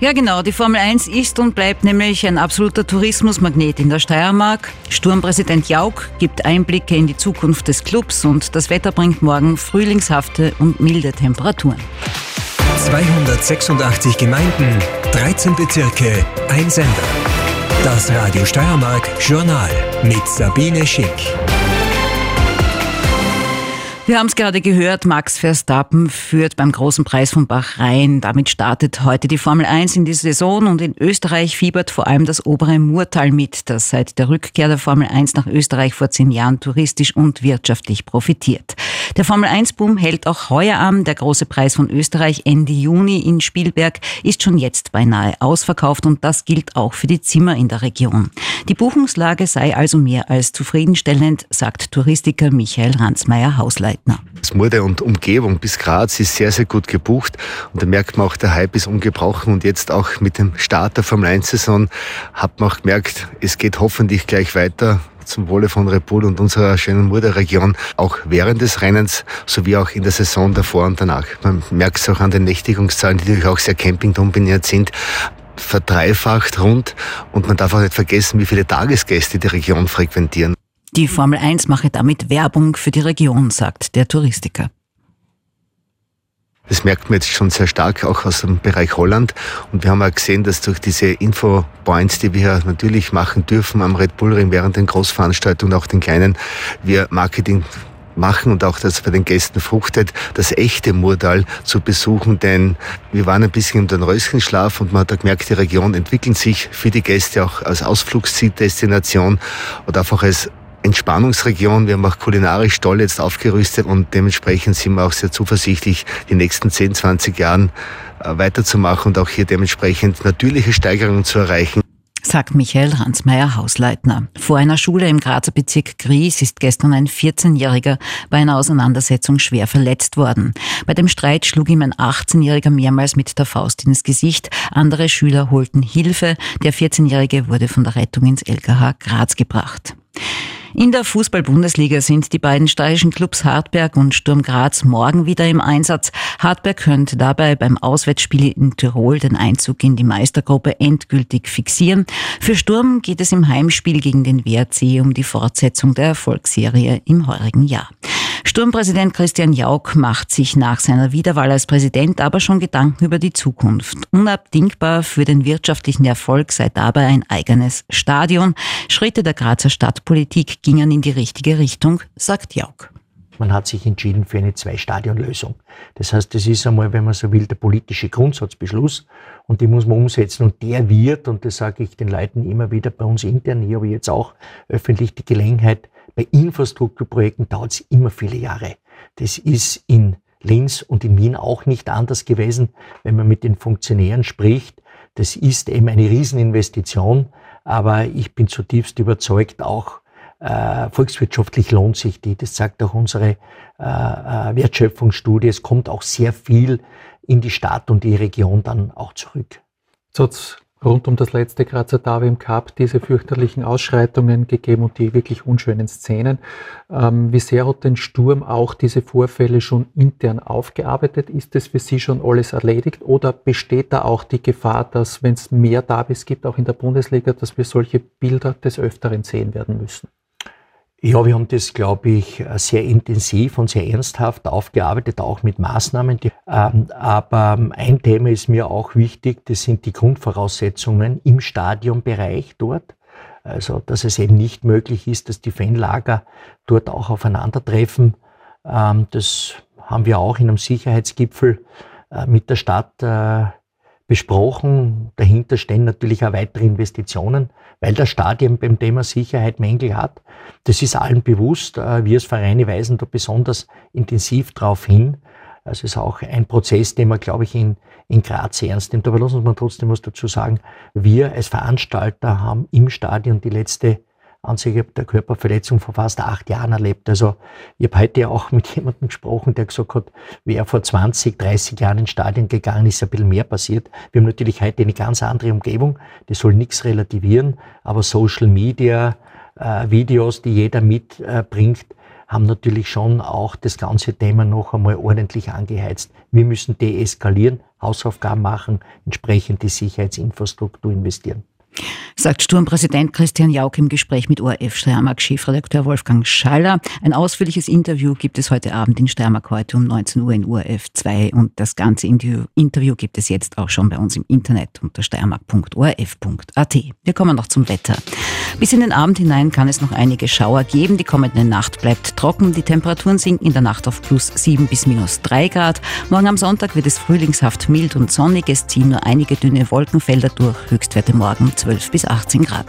Ja, genau. Die Formel 1 ist und bleibt nämlich ein absoluter Tourismusmagnet in der Steiermark. Sturmpräsident Jauch gibt Einblicke in die Zukunft des Clubs und das Wetter bringt morgen frühlingshafte und milde Temperaturen. 286 Gemeinden, 13 Bezirke, ein Sender. Das Radio Steiermark Journal mit Sabine Schick. Wir haben es gerade gehört, Max Verstappen führt beim großen Preis von Bahrain. Damit startet heute die Formel 1 in die Saison und in Österreich fiebert vor allem das obere Murtal mit, das seit der Rückkehr der Formel 1 nach Österreich vor zehn Jahren touristisch und wirtschaftlich profitiert. Der Formel 1-Boom hält auch heuer an. Der große Preis von Österreich Ende Juni in Spielberg ist schon jetzt beinahe ausverkauft und das gilt auch für die Zimmer in der Region. Die Buchungslage sei also mehr als zufriedenstellend, sagt Touristiker Michael Ransmeier-Hausleitner. Murde und Umgebung bis Graz ist sehr, sehr gut gebucht und da merkt man auch, der Hype ist ungebrochen und jetzt auch mit dem Start der Formel 1-Saison hat man auch gemerkt, es geht hoffentlich gleich weiter zum Wohle von Red Bull und unserer schönen Murderregion, auch während des Rennens sowie auch in der Saison davor und danach. Man merkt es auch an den Nächtigungszahlen, die natürlich auch sehr campingdominiert sind verdreifacht rund und man darf auch nicht vergessen, wie viele Tagesgäste die Region frequentieren. Die Formel 1 mache damit Werbung für die Region, sagt der Touristiker. Das merkt man jetzt schon sehr stark, auch aus dem Bereich Holland. Und wir haben auch gesehen, dass durch diese Info-Points, die wir natürlich machen dürfen am Red Bull Ring während den Großveranstaltungen, auch den kleinen, wir Marketing machen und auch das bei den Gästen fruchtet, das echte Murtal zu besuchen, denn wir waren ein bisschen im Dornröschenschlaf und man hat gemerkt, die Region entwickelt sich für die Gäste auch als Ausflugsziel-Destination oder einfach als Entspannungsregion. Wir haben auch kulinarisch toll jetzt aufgerüstet und dementsprechend sind wir auch sehr zuversichtlich, die nächsten 10, 20 Jahren äh, weiterzumachen und auch hier dementsprechend natürliche Steigerungen zu erreichen sagt Michael Ransmeier Hausleitner. Vor einer Schule im Grazer Bezirk Gries ist gestern ein 14-Jähriger bei einer Auseinandersetzung schwer verletzt worden. Bei dem Streit schlug ihm ein 18-Jähriger mehrmals mit der Faust ins Gesicht. Andere Schüler holten Hilfe. Der 14-Jährige wurde von der Rettung ins LKH Graz gebracht. In der Fußball-Bundesliga sind die beiden steirischen Clubs Hartberg und Sturm Graz morgen wieder im Einsatz. Hartberg könnte dabei beim Auswärtsspiel in Tirol den Einzug in die Meistergruppe endgültig fixieren. Für Sturm geht es im Heimspiel gegen den WRC um die Fortsetzung der Erfolgsserie im heurigen Jahr. Sturmpräsident Christian Jauch macht sich nach seiner Wiederwahl als Präsident aber schon Gedanken über die Zukunft. Unabdingbar für den wirtschaftlichen Erfolg sei dabei ein eigenes Stadion. Schritte der Grazer Stadtpolitik gingen in die richtige Richtung, sagt Jauch. Man hat sich entschieden für eine Zwei-Stadion-Lösung. Das heißt, das ist einmal, wenn man so will, der politische Grundsatzbeschluss und den muss man umsetzen und der wird, und das sage ich den Leuten immer wieder bei uns intern, hier aber jetzt auch öffentlich die Gelegenheit, bei Infrastrukturprojekten dauert es immer viele Jahre. Das ist in Linz und in Wien auch nicht anders gewesen, wenn man mit den Funktionären spricht. Das ist eben eine Rieseninvestition, aber ich bin zutiefst überzeugt, auch äh, volkswirtschaftlich lohnt sich die. Das sagt auch unsere äh, äh Wertschöpfungsstudie. Es kommt auch sehr viel in die Stadt und die Region dann auch zurück. Jetzt rund um das letzte Grazer Derby im Cup diese fürchterlichen Ausschreitungen gegeben und die wirklich unschönen Szenen. Ähm, wie sehr hat den Sturm auch diese Vorfälle schon intern aufgearbeitet? Ist es für Sie schon alles erledigt oder besteht da auch die Gefahr, dass wenn es mehr Derbys gibt, auch in der Bundesliga, dass wir solche Bilder des Öfteren sehen werden müssen? Ja, wir haben das, glaube ich, sehr intensiv und sehr ernsthaft aufgearbeitet, auch mit Maßnahmen. Ähm, aber ein Thema ist mir auch wichtig, das sind die Grundvoraussetzungen im Stadionbereich dort. Also, dass es eben nicht möglich ist, dass die Fanlager dort auch aufeinandertreffen. Ähm, das haben wir auch in einem Sicherheitsgipfel äh, mit der Stadt äh, besprochen. Dahinter stehen natürlich auch weitere Investitionen, weil das Stadion beim Thema Sicherheit Mängel hat. Das ist allen bewusst. Äh, wir als Vereine weisen da besonders intensiv darauf hin. Also ist auch ein Prozess, den man, glaube ich, in, in Graz ernst nimmt. Aber lassen uns mal trotzdem was dazu sagen. Wir als Veranstalter haben im Stadion die letzte Anzeige der Körperverletzung vor fast acht Jahren erlebt. Also ich habe heute auch mit jemandem gesprochen, der gesagt hat, wer vor 20, 30 Jahren ins Stadion gegangen ist, ein bisschen mehr passiert. Wir haben natürlich heute eine ganz andere Umgebung, das soll nichts relativieren, aber Social Media, äh, Videos, die jeder mitbringt, haben natürlich schon auch das ganze Thema noch einmal ordentlich angeheizt. Wir müssen deeskalieren, Hausaufgaben machen, entsprechend die Sicherheitsinfrastruktur investieren sagt Sturmpräsident Christian Jauch im Gespräch mit ORF Steiermark-Chefredakteur Wolfgang Schaller. Ein ausführliches Interview gibt es heute Abend in Steiermark heute um 19 Uhr in ORF 2 und das ganze Interview gibt es jetzt auch schon bei uns im Internet unter steiermark.orf.at. Wir kommen noch zum Wetter. Bis in den Abend hinein kann es noch einige Schauer geben. Die kommende Nacht bleibt trocken. Die Temperaturen sinken in der Nacht auf plus 7 bis minus 3 Grad. Morgen am Sonntag wird es frühlingshaft mild und sonnig. Es ziehen nur einige dünne Wolkenfelder durch. Höchstwerte morgen 12 bis 18 Grad.